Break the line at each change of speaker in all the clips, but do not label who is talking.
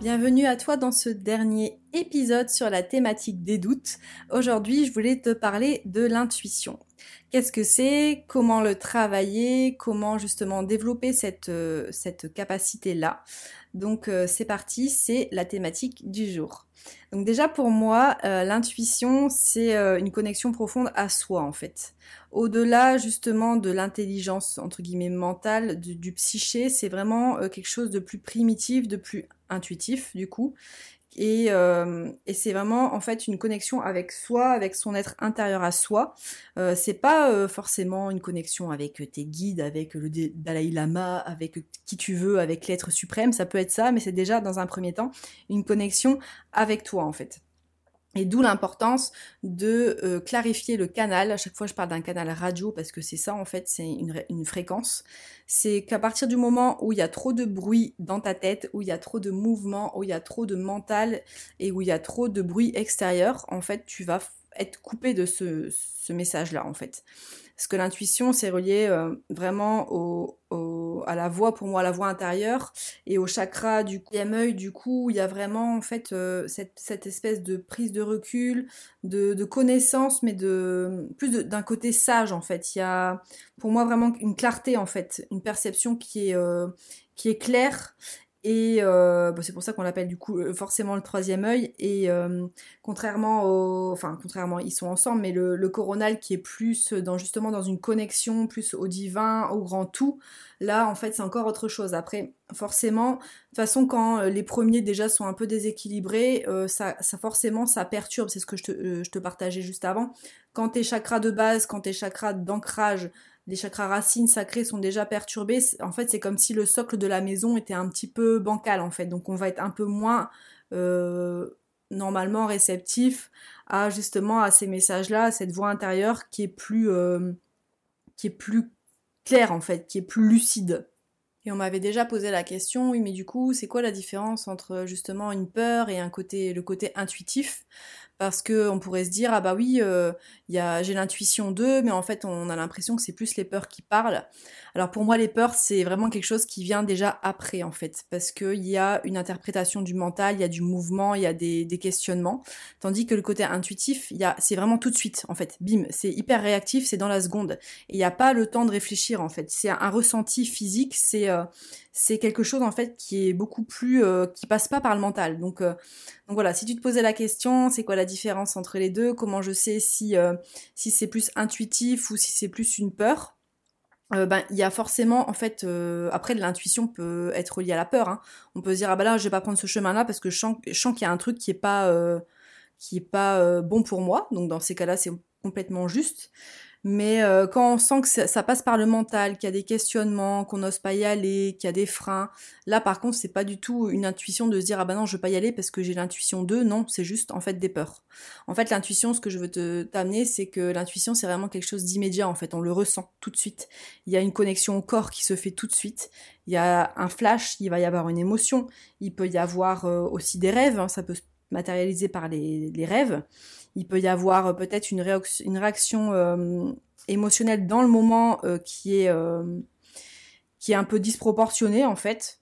Bienvenue à toi dans ce dernier épisode sur la thématique des doutes. Aujourd'hui, je voulais te parler de l'intuition. Qu'est-ce que c'est? Comment le travailler? Comment justement développer cette, euh, cette capacité-là? Donc euh, c'est parti, c'est la thématique du jour. Donc déjà pour moi, euh, l'intuition, c'est une connexion profonde à soi en fait. Au-delà justement de l'intelligence entre guillemets mentale, du, du psyché, c'est vraiment quelque chose de plus primitif, de plus intuitif du coup. Euh, et, c'est vraiment en fait une connexion avec soi, avec son être intérieur à soi. Euh, c'est pas euh, forcément une connexion avec tes guides, avec le Dalai Lama, avec qui tu veux, avec l'être suprême. Ça peut être ça, mais c'est déjà dans un premier temps une connexion avec toi en fait. Et d'où l'importance de euh, clarifier le canal. À chaque fois, je parle d'un canal radio parce que c'est ça, en fait, c'est une, fréquence. C'est qu'à partir du moment où il y a trop de bruit dans ta tête, où il y a trop de mouvement, où il y a trop de mental et où il y a trop de bruit extérieur, en fait, tu vas être coupé de ce, ce message-là, en fait. Parce que l'intuition, c'est relié euh, vraiment au, à la voix, pour moi, à la voix intérieure et au chakra du deuxième œil, du coup, il y a vraiment, en fait, euh, cette, cette, espèce de prise de recul, de, de connaissance, mais de plus d'un côté sage, en fait. Il y a, pour moi, vraiment une clarté, en fait, une perception qui est, euh, qui est claire et euh, bah, c'est pour ça qu'on l'appelle du coup euh, forcément le troisième œil. Et euh, contrairement au, enfin contrairement, ils sont ensemble, mais le, coronal qui est plus dans justement dans une connexion plus au divin, au grand tout. Là, en fait, c'est encore autre chose. Après, forcément, de toute façon, quand les premiers déjà sont un peu déséquilibrés, ça, forcément ça perturbe. C'est ce que je te partageais juste avant. Quand tes chakras de base, quand tes chakras d'ancrage les chakras racines sacrés sont déjà perturbés, en fait, c'est comme si le socle de la maison était un petit peu bancal, en fait. Donc, on va être un peu moins euh, normalement réceptif à justement à ces messages-là, à cette voix intérieure qui est plus euh, qui est plus claire en fait, qui est plus lucide. Et on m'avait déjà posé la question, oui, mais du coup, c'est quoi la différence entre justement une peur et un côté, le côté intuitif? Parce que on pourrait se dire ah bah oui euh, j'ai l'intuition d'eux mais en fait on a l'impression que c'est plus les peurs qui parlent. Alors pour moi les peurs c'est vraiment quelque chose qui vient déjà après en fait. Parce qu'il y a une interprétation du mental il y a du mouvement il y a des, des questionnements. Tandis que le côté intuitif c'est vraiment tout de suite en fait. Bim c'est hyper réactif c'est dans la seconde. Et il n'y a pas le temps de réfléchir en fait. C'est un, ressenti physique c'est euh, c'est quelque chose en fait qui est beaucoup plus euh, qui passe pas par le mental. Donc euh, donc voilà, si tu te posais la question, c'est quoi la différence entre les deux? Comment je sais si euh, c'est plus intuitif ou si c'est plus une peur? Ben il y a forcément en fait après l'intuition peut être liée à la peur. Hein. On peut se dire ah bah là je vais pas prendre ce chemin là parce que je sens, qu'il y a un truc qui est pas qui est pas bon pour moi. Donc dans ces cas-là c'est complètement juste. Mais euh, quand on sent que ça, passe par le mental, qu'il y a des questionnements, qu'on n'ose pas y aller, qu'il y a des freins, là par contre c'est pas du tout une intuition de se dire ah ben non je veux pas y aller parce que j'ai l'intuition de, non c'est juste en fait des peurs. En fait l'intuition, ce que je veux te t'amener, c'est que l'intuition c'est vraiment quelque chose d'immédiat en fait, on le ressent tout de suite. Il y a une connexion au corps qui se fait tout de suite. Il y a un flash, il va y avoir une émotion, il peut y avoir euh, aussi des rêves, hein, ça peut se matérialiser par les, rêves il peut y avoir euh, peut-être une, réaction, euh, émotionnelle dans le moment euh, qui est qui est un peu disproportionnée en fait.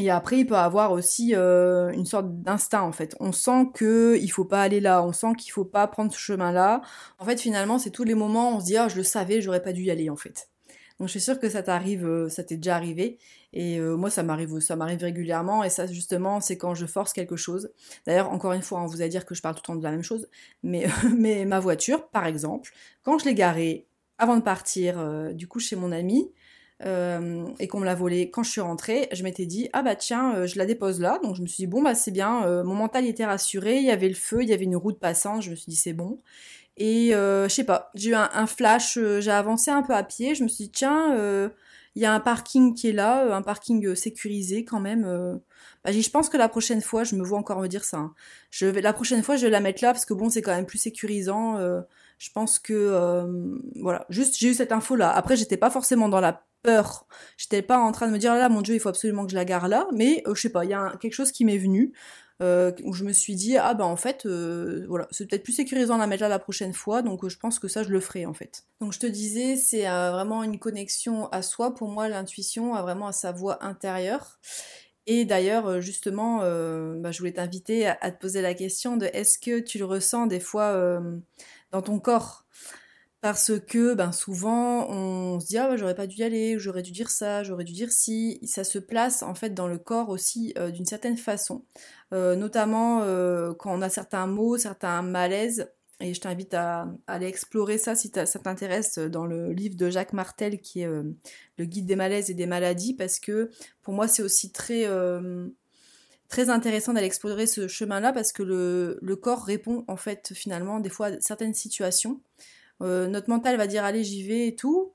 Et après, il peut avoir aussi une sorte d'instinct en fait. On sent que il faut pas aller là, on sent qu'il faut pas prendre ce chemin-là. En fait, finalement, c'est tous les moments où on se dit ah je le savais, j'aurais pas dû y aller en fait. Donc je suis sûre que ça t'arrive, euh, ça t'est déjà arrivé. Et euh, moi, ça m'arrive, ça m'arrive régulièrement. Et ça, justement, c'est quand je force quelque chose. D'ailleurs, encore une fois, on vous a dire que je parle tout le temps de la même chose. Mais, mais ma voiture, par exemple, quand je l'ai garée avant de partir, euh, du coup, chez mon ami, et qu'on me l'a volée quand je suis rentrée, je m'étais dit ah bah tiens, je la dépose là. Donc je me suis dit bon bah c'est bien. mon mental était rassuré. Il y avait le feu, il y avait une route passante. Je me suis dit c'est bon. Et euh, je sais pas, j'ai eu un, flash, euh, j'ai avancé un peu à pied, je me suis dit tiens, euh, il y a un parking qui est là, un parking sécurisé quand même. Bah, je pense que la prochaine fois, je me vois encore me dire ça. Hein. La prochaine fois, je vais la mettre là parce que bon, c'est quand même plus sécurisant. je pense que voilà, juste j'ai eu cette info là. Après, j'étais pas forcément dans la peur. J'étais pas en train de me dire là, mon Dieu, il faut absolument que je la gare là. Mais je sais pas, il y a quelque chose qui m'est venu. Euh, où je me suis dit ah bah en fait euh, voilà c'est peut-être plus sécurisant de la mettre là la prochaine fois donc euh, je pense que ça je le ferai en fait. Donc je te disais c'est vraiment une connexion à soi. Pour moi l'intuition a vraiment à sa voix intérieure. Et d'ailleurs justement bah, je voulais t'inviter à, te poser la question de est-ce que tu le ressens des fois dans ton corps? Parce que ben souvent on se dit ah j'aurais pas dû y aller, j'aurais dû dire ça, j'aurais dû dire si, ça se place en fait dans le corps aussi d'une certaine façon. Euh, notamment euh, quand on a certains mots, certains malaises. Et je t'invite à, aller explorer ça si ça t'intéresse dans le livre de Jacques Martel qui est euh, le guide des malaises et des maladies parce que pour moi c'est aussi très très intéressant d'aller explorer ce chemin-là parce que le, le, corps répond en fait finalement des fois à certaines situations. notre mental va dire allez j'y vais et tout,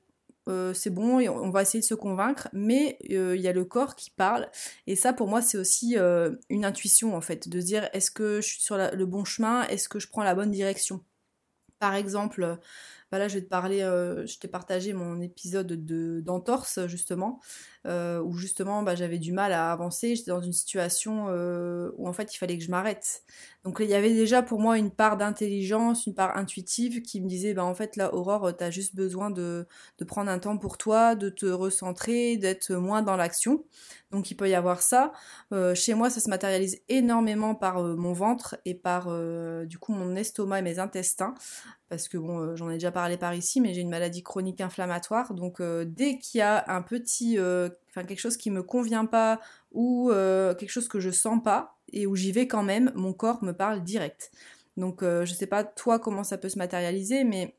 euh, c'est bon, on va essayer de se convaincre, mais euh, il y a le corps qui parle. Et ça, pour moi, c'est aussi euh, une intuition, en fait, de se dire est-ce que je suis sur le bon chemin, est-ce que je prends la bonne direction? Par exemple, bah là, je vais te parler, je t'ai partagé mon épisode de d'entorse, justement. Euh, où justement bah, j'avais du mal à avancer, j'étais dans une situation euh, où en fait il fallait que je m'arrête. Donc il y avait déjà pour moi une part d'intelligence, une part intuitive qui me disait bah en fait là Aurore, tu as juste besoin de, de prendre un temps pour toi, de te recentrer, d'être moins dans l'action. Donc il peut y avoir ça. Euh, chez moi, ça se matérialise énormément par euh, mon ventre et par euh, du coup mon estomac et mes intestins. Parce que bon, j'en ai déjà parlé par ici, mais j'ai une maladie chronique inflammatoire. Donc dès qu'il y a un petit, enfin quelque chose qui me convient pas ou quelque chose que je sens pas et où j'y vais quand même, mon corps me parle direct. Donc je sais pas toi comment ça peut se matérialiser, mais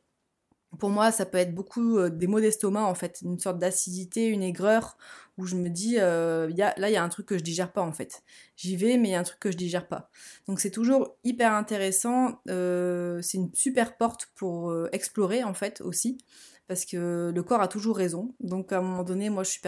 pour moi, ça peut être beaucoup euh, des maux d'estomac, en fait, une sorte d'acidité, une aigreur, où je me dis, euh, y a, là, il y a un truc que je digère pas, en fait. J'y vais, mais il y a un truc que je digère pas. Donc c'est toujours hyper intéressant, euh, c'est une super porte pour explorer, en fait, aussi, parce que le corps a toujours raison. Donc à un moment donné, moi, je suis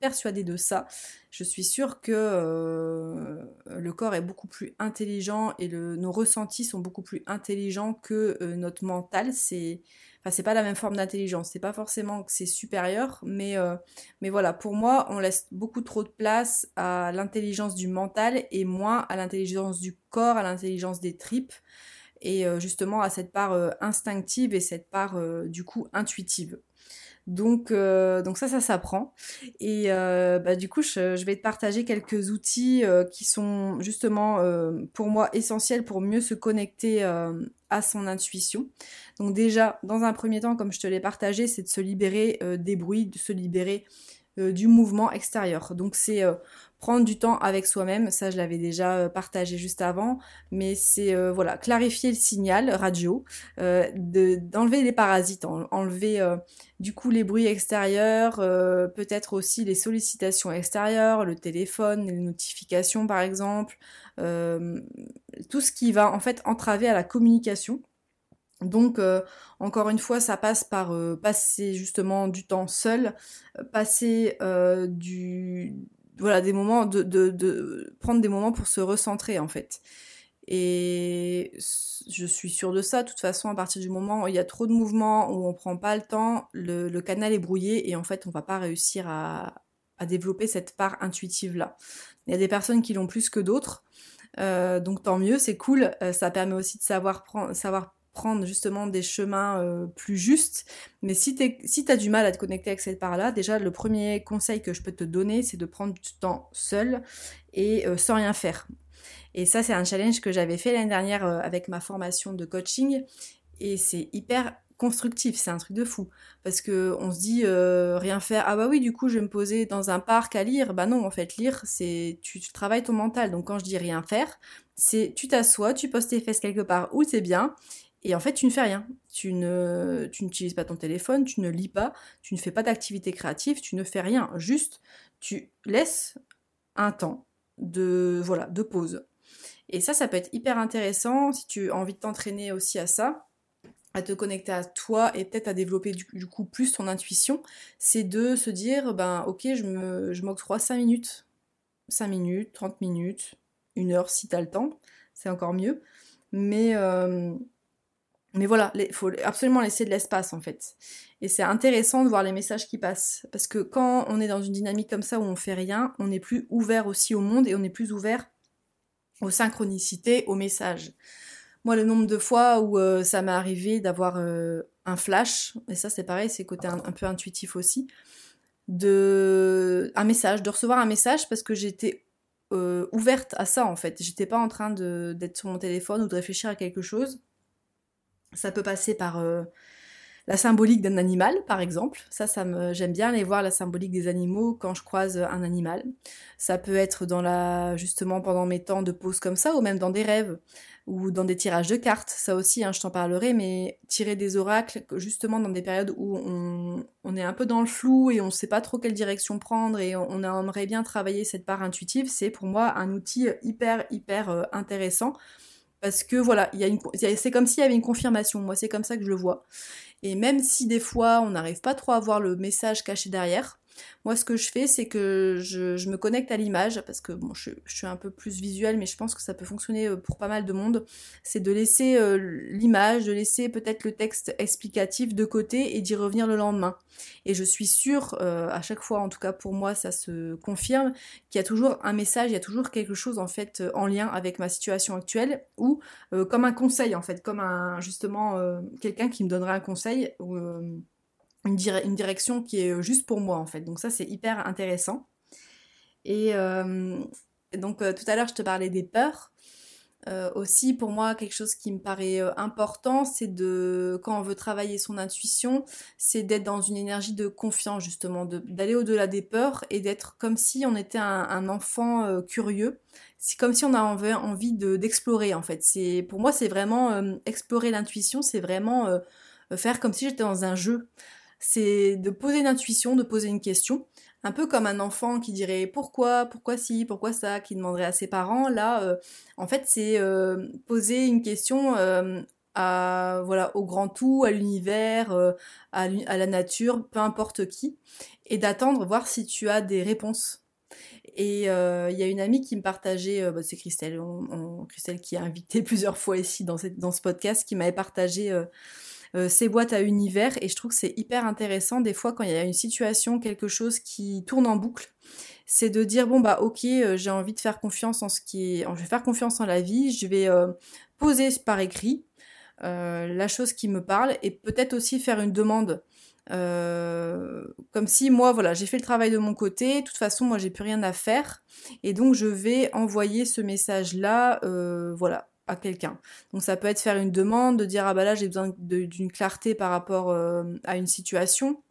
persuadée de ça. Je suis sûre que le corps est beaucoup plus intelligent et nos ressentis sont beaucoup plus intelligents que notre mental. C'est Enfin, c'est pas la même forme d'intelligence. C'est pas forcément que c'est supérieur, mais, euh, mais voilà, pour moi, on laisse beaucoup trop de place à l'intelligence du mental et moins à l'intelligence du corps, à l'intelligence des tripes et euh, justement à cette part euh, instinctive et cette part du coup intuitive. Donc, donc ça, ça s'apprend. Et bah, du coup, je, vais te partager quelques outils qui sont justement pour moi essentiels pour mieux se connecter à son intuition. Donc déjà, dans un premier temps, comme je te l'ai partagé, c'est de se libérer euh, des bruits, de se libérer euh, du mouvement extérieur. Donc c'est euh, prendre du temps avec soi-même, ça je l'avais déjà partagé juste avant, mais c'est voilà clarifier le signal radio, d'enlever les parasites, enlever du coup les bruits extérieurs, peut-être aussi les sollicitations extérieures, le téléphone, les notifications par exemple, tout ce qui va en fait entraver à la communication. Donc, euh, encore une fois, ça passe par euh, passer justement du temps seul, euh, passer du, voilà, des moments de, prendre des moments pour se recentrer en fait. Et je suis sûre de ça. De toute façon, à partir du moment où il y a trop de mouvements, où on prend pas le temps, le, canal est brouillé et en fait, on va pas réussir à, à développer cette part intuitive là. Il y a des personnes qui l'ont plus que d'autres. donc tant mieux, c'est cool. ça permet aussi de savoir savoir prendre justement des chemins euh, plus justes. Mais si tu si as du mal à te connecter avec cette part-là, déjà le premier conseil que je peux te donner, c'est de prendre du temps seul et euh, sans rien faire. Et ça, c'est un challenge que j'avais fait l'année dernière euh, avec ma formation de coaching. Et c'est hyper constructif, c'est un truc de fou. Parce que on se dit rien faire, ah bah oui, du coup je vais me poser dans un parc à lire. Bah non, en fait, lire, c'est tu, tu travailles ton mental. Donc quand je dis rien faire, c'est tu t'assois, tu poses tes fesses quelque part où c'est bien, et en fait, tu ne fais rien. Tu ne, tu n'utilises pas ton téléphone, tu ne lis pas, tu ne fais pas d'activité créative, tu ne fais rien. Juste, tu laisses un temps de, voilà, de pause. Et ça, ça peut être hyper intéressant si tu as envie de t'entraîner aussi à ça. à te connecter à toi et peut-être à développer du, coup plus ton intuition, c'est de se dire, ben ok, je me, je m'octroie 5 minutes, 5 minutes, 30 minutes, une heure si tu as le temps, c'est encore mieux. Mais, euh, mais voilà, il faut absolument laisser de l'espace en fait. Et c'est intéressant de voir les messages qui passent. Parce que quand on est dans une dynamique comme ça où on fait rien, on est plus ouvert aussi au monde et on est plus ouvert aux synchronicités, aux messages. Moi, le nombre de fois où euh, ça m'est arrivé d'avoir euh, un flash, et ça c'est pareil, c'est côté un, peu intuitif aussi, de un message, de recevoir un message parce que j'étais euh, ouverte à ça en fait. J'étais pas en train d'être sur mon téléphone ou de réfléchir à quelque chose. Ça peut passer par la symbolique d'un animal, par exemple. Ça, ça me, j'aime bien aller voir la symbolique des animaux quand je croise un animal. Ça peut être dans la, justement pendant mes temps de pause comme ça, ou même dans des rêves, ou dans des tirages de cartes. Ça aussi, hein, je t'en parlerai, mais tirer des oracles, justement dans des périodes où on, on est un peu dans le flou et on ne sait pas trop quelle direction prendre et on, aimerait bien travailler cette part intuitive, c'est pour moi un outil hyper, hyper euh, intéressant parce que voilà, il y a une, c'est comme s'il y avait une confirmation. Moi, c'est comme ça que je le vois. Et même si des fois on n'arrive pas trop à voir le message caché derrière, moi, ce que je fais, c'est que je, me connecte à l'image, parce que bon, je, suis un peu plus visuelle, mais je pense que ça peut fonctionner euh, pour pas mal de monde. C'est de laisser euh, l'image, de laisser peut-être le texte explicatif de côté et d'y revenir le lendemain. Et je suis sûre, euh, à chaque fois, en tout cas pour moi, ça se confirme, qu'il y a toujours un message, il y a toujours quelque chose en fait en lien avec ma situation actuelle, ou comme un conseil en fait, comme un justement quelqu'un qui me donnerait un conseil. Une, direction qui est euh, juste pour moi en fait. Donc ça c'est hyper intéressant. Et euh, donc euh, tout à l'heure je te parlais des peurs. aussi pour moi quelque chose qui me paraît important c'est de quand on veut travailler son intuition c'est d'être dans une énergie de confiance justement d'aller au-delà des peurs et d'être comme si on était un, enfant curieux c'est comme si on avait envie d'explorer en fait c'est pour moi c'est vraiment explorer l'intuition c'est vraiment faire comme si j'étais dans un jeu c'est de poser une intuition, de poser une question, un peu comme un enfant qui dirait pourquoi, pourquoi si, pourquoi ça, qui demanderait à ses parents. Là, euh, en fait, c'est euh, poser une question euh, à voilà au grand tout, à l'univers, à, la nature, peu importe qui, et d'attendre voir si tu as des réponses. Et il y a une amie qui me partageait, bah, c'est Christelle, Christelle qui a invité plusieurs fois ici dans, dans ce podcast, qui m'avait partagé ces boîtes à univers et je trouve que c'est hyper intéressant des fois quand il y a une situation, quelque chose qui tourne en boucle, c'est de dire bon bah ok euh, j'ai envie de faire confiance en ce qui est, je vais faire confiance en la vie, je vais euh, poser par écrit la chose qui me parle et peut-être aussi faire une demande. comme si moi voilà j'ai fait le travail de mon côté de toute façon moi j'ai plus rien à faire et donc je vais envoyer ce message là voilà quelqu'un. Donc ça peut être faire une demande, de dire ah bah là j'ai besoin d'une clarté par rapport euh, à une situation,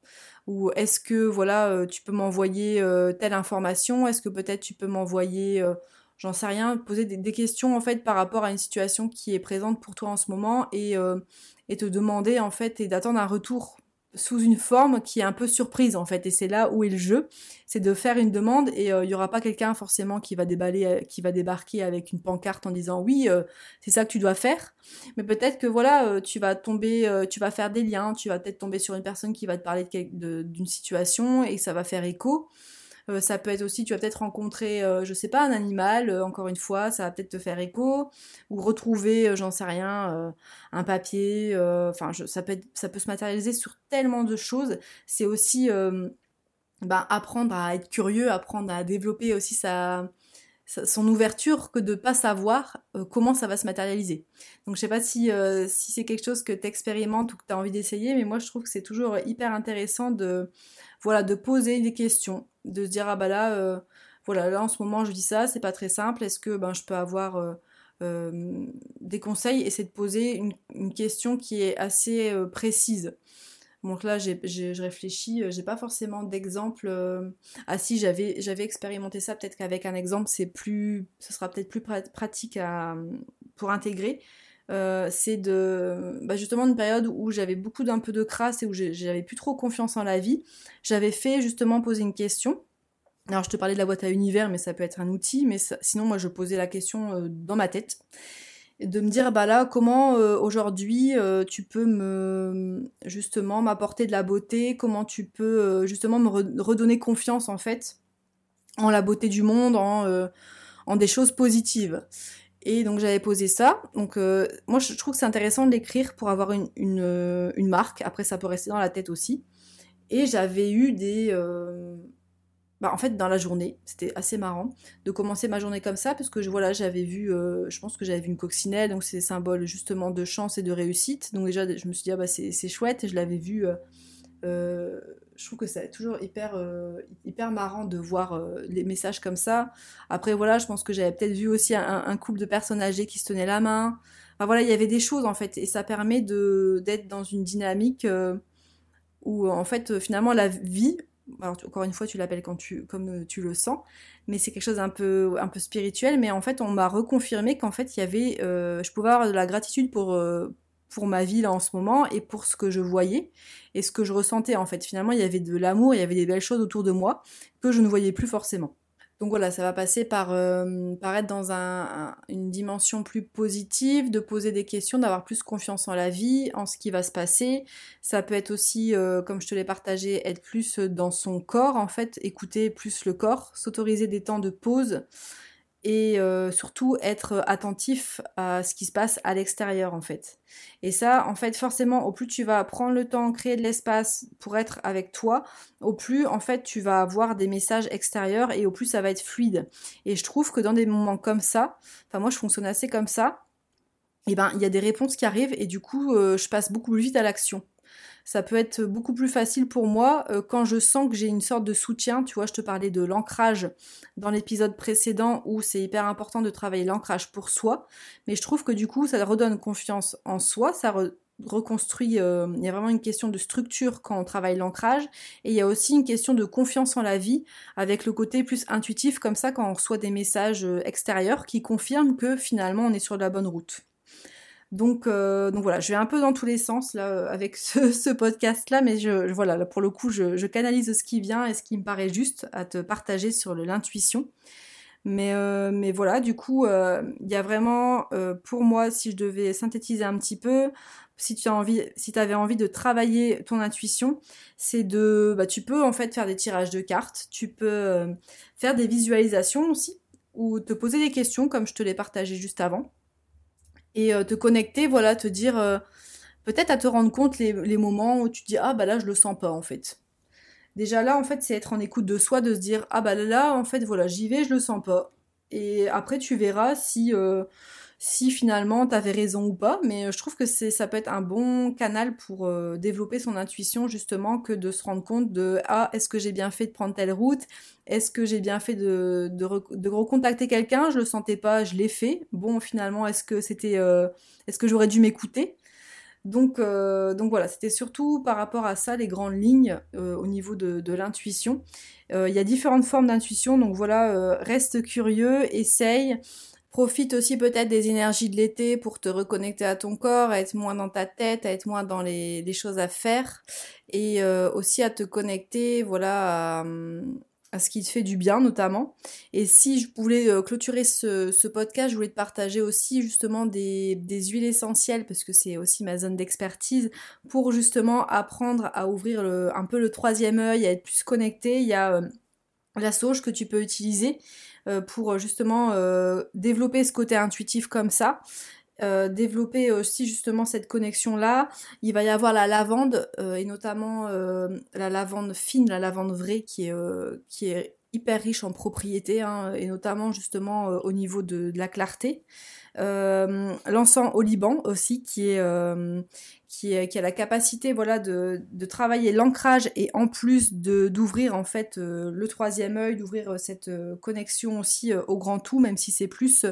ou est-ce que voilà euh, tu peux m'envoyer euh, telle information, est-ce que peut-être tu peux m'envoyer, j'en sais rien, poser des, questions en fait par rapport à une situation qui est présente pour toi en ce moment et te demander en fait et d'attendre un retour? Sous une forme qui est un peu surprise en fait et c'est là où est le jeu. C'est de faire une demande et euh, il y aura pas quelqu'un forcément qui va déballer euh, qui va débarquer avec une pancarte en disant oui euh, c'est ça que tu dois faire. Mais peut-être que voilà tu vas tomber tu vas faire des liens tu vas peut-être tomber sur une personne qui va te parler d'une situation et ça va faire écho euh, ça peut être aussi, tu vas peut-être rencontrer, euh, je sais pas, un animal, euh, encore une fois, ça va peut-être te faire écho, ou retrouver, j'en sais rien, un papier, enfin, ça, peut ça peut se matérialiser sur tellement de choses. C'est aussi ben, apprendre à être curieux, apprendre à développer aussi sa, son ouverture que de pas savoir comment ça va se matérialiser. Donc je sais pas si, si c'est quelque chose que tu expérimentes ou que tu as envie d'essayer, mais moi je trouve que c'est toujours hyper intéressant de, voilà, de poser des questions, de se dire ah bah là, euh, voilà, là en ce moment je dis ça, c'est pas très simple, est-ce que ben, je peux avoir euh, euh, des conseils? Et c'est de poser une, question qui est assez précise. Donc là, j'ai, je réfléchis, j'ai pas forcément d'exemple. Ah si, j'avais, j'avais expérimenté ça, peut-être qu'avec un exemple, c'est plus, ce sera peut-être plus pratique pour intégrer. C'est de bah justement une période où j'avais beaucoup d'un peu de crasse et où j'avais plus trop confiance en la vie. J'avais fait justement poser une question alors je te parlais de la boîte à univers, mais ça peut être un outil, mais sinon moi je posais la question euh, dans ma tête. de me dire bah là comment aujourd'hui tu peux me justement m'apporter de la beauté, comment tu peux justement me redonner confiance en fait en la beauté du monde, en des choses positives? Et donc j'avais posé ça. Donc moi je trouve que c'est intéressant de l'écrire pour avoir une, une, marque. Après ça peut rester dans la tête aussi. Et j'avais eu des, bah, en fait, dans la journée, c'était assez marrant de commencer ma journée comme ça, parce que voilà, j'avais vu, euh, je pense que j'avais vu une coccinelle, donc c'est symbole justement de chance et de réussite. Donc déjà, je me suis dit, ah bah c'est chouette, et je l'avais vu. Euh, euh, je trouve que c'est toujours hyper, hyper marrant de voir les messages comme ça. Après, voilà, je pense que j'avais peut-être vu aussi un, couple de personnes âgées qui se tenaient la main. Enfin voilà, il y avait des choses en fait, et ça permet d'être dans une dynamique où en fait finalement la vie alors encore une fois tu l'appelles quand tu comme euh, tu le sens mais c'est quelque chose d'un peu un peu spirituel mais en fait on m'a reconfirmé qu'en fait il y avait euh, je pouvais avoir de la gratitude pour euh, pour ma vie là en ce moment et pour ce que je voyais et ce que je ressentais en fait finalement il y avait de l'amour il y avait des belles choses autour de moi que je ne voyais plus forcément donc voilà, ça va passer par, euh, être dans une dimension plus positive, de poser des questions, d'avoir plus confiance en la vie, en ce qui va se passer. Ça peut être aussi, euh, comme je te l'ai partagé, être plus dans son corps, en fait, écouter plus le corps, s'autoriser des temps de pause et euh, surtout être attentif à ce qui se passe à l'extérieur en fait. Et ça, en fait, forcément, au plus tu vas prendre le temps, créer de l'espace pour être avec toi, au plus en fait tu vas avoir des messages extérieurs et au plus ça va être fluide. Et je trouve que dans des moments comme ça, enfin moi je fonctionne assez comme ça, et eh ben il y a des réponses qui arrivent et du coup euh, je passe beaucoup plus vite à l'action ça peut être beaucoup plus facile pour moi euh, quand je sens que j'ai une sorte de soutien. Tu vois, je te parlais de l'ancrage dans l'épisode précédent où c'est hyper important de travailler l'ancrage pour soi. Mais je trouve que du coup, ça redonne confiance en soi, ça reconstruit, euh, il y a vraiment une question de structure quand on travaille l'ancrage, et il y a aussi une question de confiance en la vie, avec le côté plus intuitif, comme ça, quand on reçoit des messages euh, extérieurs qui confirment que finalement on est sur la bonne route. Donc, euh, donc voilà, je vais un peu dans tous les sens là euh, avec ce, podcast-là, mais je, voilà, pour le coup, je, canalise ce qui vient et ce qui me paraît juste à te partager sur l'intuition. Mais, euh, mais voilà, du coup, il y a vraiment, pour moi, si je devais synthétiser un petit peu, si tu as envie, si avais envie de travailler ton intuition, c'est de, bah, tu peux en fait faire des tirages de cartes, tu peux faire des visualisations aussi, ou te poser des questions comme je te l'ai partagé juste avant et euh, te connecter, voilà, te dire, euh, peut-être à te rendre compte les, moments où tu dis, ah bah là, je le sens pas en fait. Déjà là, en fait, c'est être en écoute de soi, de se dire, ah bah là, en fait, voilà, j'y vais, je le sens pas. Et après, tu verras si, euh, si finalement t'avais raison ou pas, mais je trouve que c'est ça peut être un bon canal pour euh, développer son intuition justement que de se rendre compte de ah est-ce que j'ai bien fait de prendre telle route, est-ce que j'ai bien fait de, de, recontacter quelqu'un, je le sentais pas, je l'ai fait, bon finalement est-ce que c'était euh, est-ce que j'aurais dû m'écouter? Donc, euh, donc voilà, c'était surtout par rapport à ça les grandes lignes au niveau de, de l'intuition. Il y a différentes formes d'intuition, donc voilà, reste curieux, essaye. Profite aussi peut-être des énergies de l'été pour te reconnecter à ton corps, à être moins dans ta tête, à être moins dans les, choses à faire et euh, aussi à te connecter voilà à, ce qui te fait du bien notamment. Et si je voulais euh, clôturer ce, podcast, je voulais te partager aussi justement des, huiles essentielles parce que c'est aussi ma zone d'expertise pour justement apprendre à ouvrir un peu le troisième œil, à être plus connecté. Il y a euh, la sauge que tu peux utiliser pour euh, justement euh, développer ce côté intuitif comme ça. développer aussi justement cette connexion là. Il va y avoir la lavande et notamment la lavande fine, la lavande vraie qui est, qui est hyper riche en propriétés hein, et notamment justement au niveau de, la clarté. L'encens au Liban aussi qui est, qui, qui, a la capacité voilà de, de travailler l'ancrage et en plus d'ouvrir en fait euh, le troisième œil, d'ouvrir euh, cette euh, connexion aussi au grand tout, même si c'est plus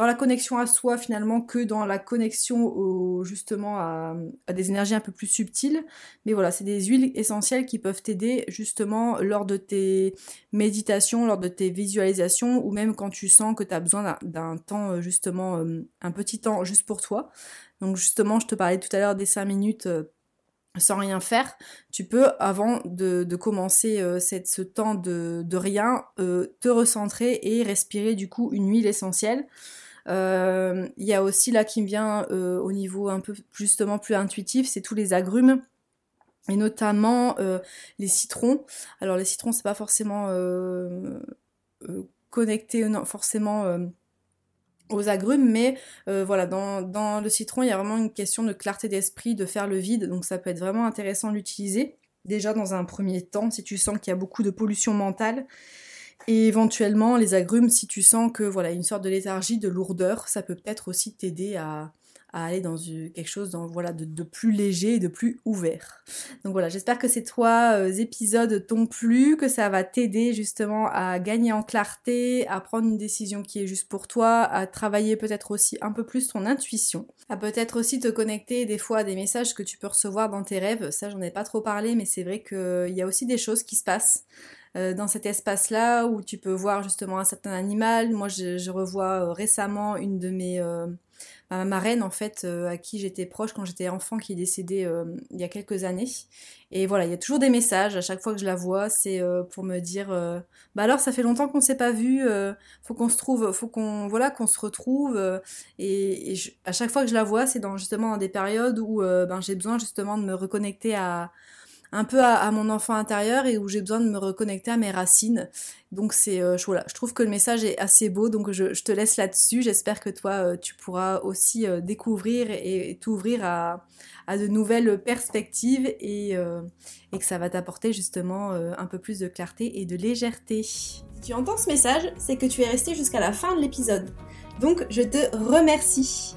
dans la connexion à soi finalement que dans la connexion justement à, des énergies un peu plus subtiles. Mais voilà, c'est des huiles essentielles qui peuvent t'aider justement lors de tes méditations, lors de tes visualisations ou même quand tu sens que tu as besoin d'un temps justement un petit temps juste pour toi. Donc justement, je te parlais tout à l'heure des 5 minutes euh, sans rien faire, tu peux, avant de, commencer euh, ce temps de, rien, euh, te recentrer et respirer du coup une huile essentielle. Il y a aussi là qui me vient au niveau un peu justement plus intuitif, c'est tous les agrumes et notamment les citrons. Alors les citrons c'est pas forcément connecté forcément aux agrumes, mais euh, voilà, dans, le citron, il y a vraiment une question de clarté d'esprit, de faire le vide, donc ça peut être vraiment intéressant d'utiliser. Déjà dans un premier temps, si tu sens qu'il y a beaucoup de pollution mentale, et éventuellement les agrumes, si tu sens que voilà une sorte de léthargie, de lourdeur, ça peut peut-être aussi t'aider à, aller dans quelque chose dans, voilà, de, plus léger et de plus ouvert. Donc voilà, j'espère que ces trois euh, épisodes t'ont plu, que ça va t'aider justement à gagner en clarté, à prendre une décision qui est juste pour toi, à travailler peut-être aussi un peu plus ton intuition, à peut-être aussi te connecter des fois à des messages que tu peux recevoir dans tes rêves. Ça, j'en ai pas trop parlé, mais c'est vrai qu'il y a aussi des choses qui se passent. Euh, dans cet espace-là où tu peux voir justement un certain animal. Moi, je, revois euh, récemment une de mes ma marraine en fait euh, à qui j'étais proche quand j'étais enfant qui est décédée euh, il y a quelques années. Et voilà il y a toujours des messages à chaque fois que je la vois. C'est euh, pour me dire bah alors ça fait longtemps qu'on s'est pas vu faut qu'on se trouve faut qu'on voilà qu'on se retrouve et, à chaque fois que je la vois c'est dans justement dans des périodes où ben j'ai besoin justement de me reconnecter à un peu à, mon enfant intérieur et où j'ai besoin de me reconnecter à mes racines. Donc c'est euh, voilà, je trouve que le message est assez beau, donc je, te laisse là-dessus. J'espère que toi euh, tu pourras aussi euh, découvrir et, t'ouvrir à, de nouvelles perspectives et, et que ça va t'apporter justement un peu plus de clarté et de légèreté. Si tu entends ce message, c'est que tu es resté jusqu'à la fin de l'épisode. Donc je te remercie.